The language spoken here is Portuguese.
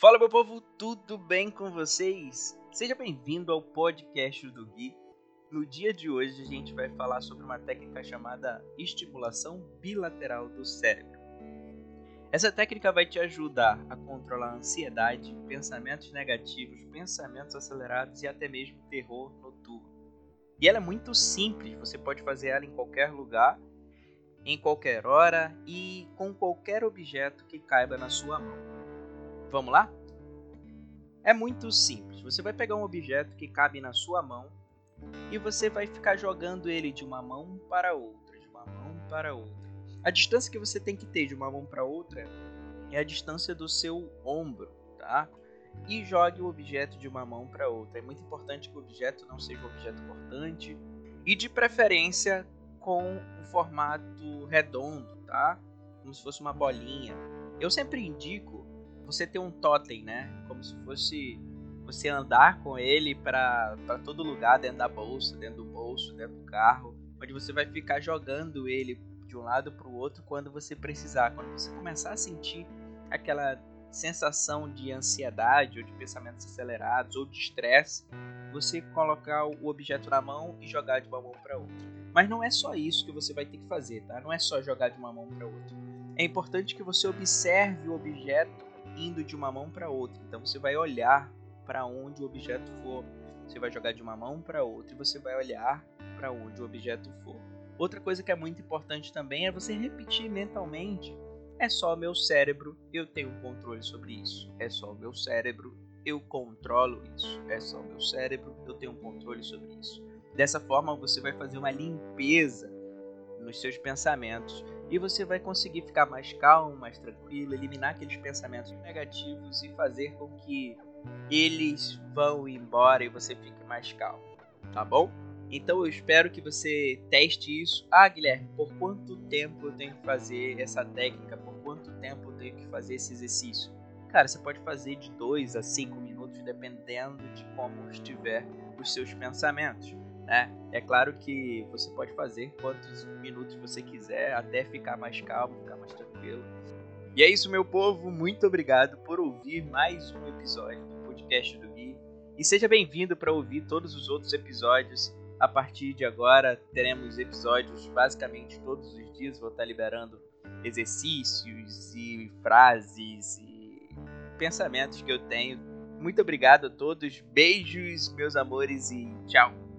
Fala meu povo, tudo bem com vocês? Seja bem-vindo ao podcast do Gui. No dia de hoje a gente vai falar sobre uma técnica chamada estimulação bilateral do cérebro. Essa técnica vai te ajudar a controlar a ansiedade, pensamentos negativos, pensamentos acelerados e até mesmo terror noturno. E ela é muito simples, você pode fazer ela em qualquer lugar, em qualquer hora e com qualquer objeto que caiba na sua mão. Vamos lá? É muito simples. Você vai pegar um objeto que cabe na sua mão e você vai ficar jogando ele de uma mão para outra, de uma mão para outra. A distância que você tem que ter de uma mão para outra é a distância do seu ombro, tá? E jogue o objeto de uma mão para outra. É muito importante que o objeto não seja um objeto cortante e de preferência com um formato redondo, tá? Como se fosse uma bolinha. Eu sempre indico você ter um totem, né? Como se fosse você andar com ele para todo lugar, dentro da bolsa, dentro do bolso, dentro do carro, onde você vai ficar jogando ele de um lado para o outro quando você precisar. Quando você começar a sentir aquela sensação de ansiedade ou de pensamentos acelerados ou de estresse, você colocar o objeto na mão e jogar de uma mão para outra. Mas não é só isso que você vai ter que fazer, tá? Não é só jogar de uma mão para outra. É importante que você observe o objeto indo de uma mão para outra. Então você vai olhar para onde o objeto for. Você vai jogar de uma mão para outra e você vai olhar para onde o objeto for. Outra coisa que é muito importante também é você repetir mentalmente: é só o meu cérebro, eu tenho controle sobre isso. É só o meu cérebro, eu controlo isso. É só o meu cérebro, eu tenho controle sobre isso. Dessa forma você vai fazer uma limpeza nos seus pensamentos e você vai conseguir ficar mais calmo, mais tranquilo, eliminar aqueles pensamentos negativos e fazer com que eles vão embora e você fique mais calmo, tá bom? Então eu espero que você teste isso. Ah, Guilherme, por quanto tempo eu tenho que fazer essa técnica? Por quanto tempo eu tenho que fazer esse exercício? Cara, você pode fazer de 2 a 5 minutos, dependendo de como estiver os seus pensamentos. Né? É claro que você pode fazer quantos minutos você quiser até ficar mais calmo, ficar mais tranquilo. E é isso, meu povo. Muito obrigado por ouvir mais um episódio do podcast do Gui. E seja bem-vindo para ouvir todos os outros episódios. A partir de agora, teremos episódios basicamente todos os dias. Vou estar liberando exercícios e frases e pensamentos que eu tenho. Muito obrigado a todos. Beijos, meus amores, e tchau.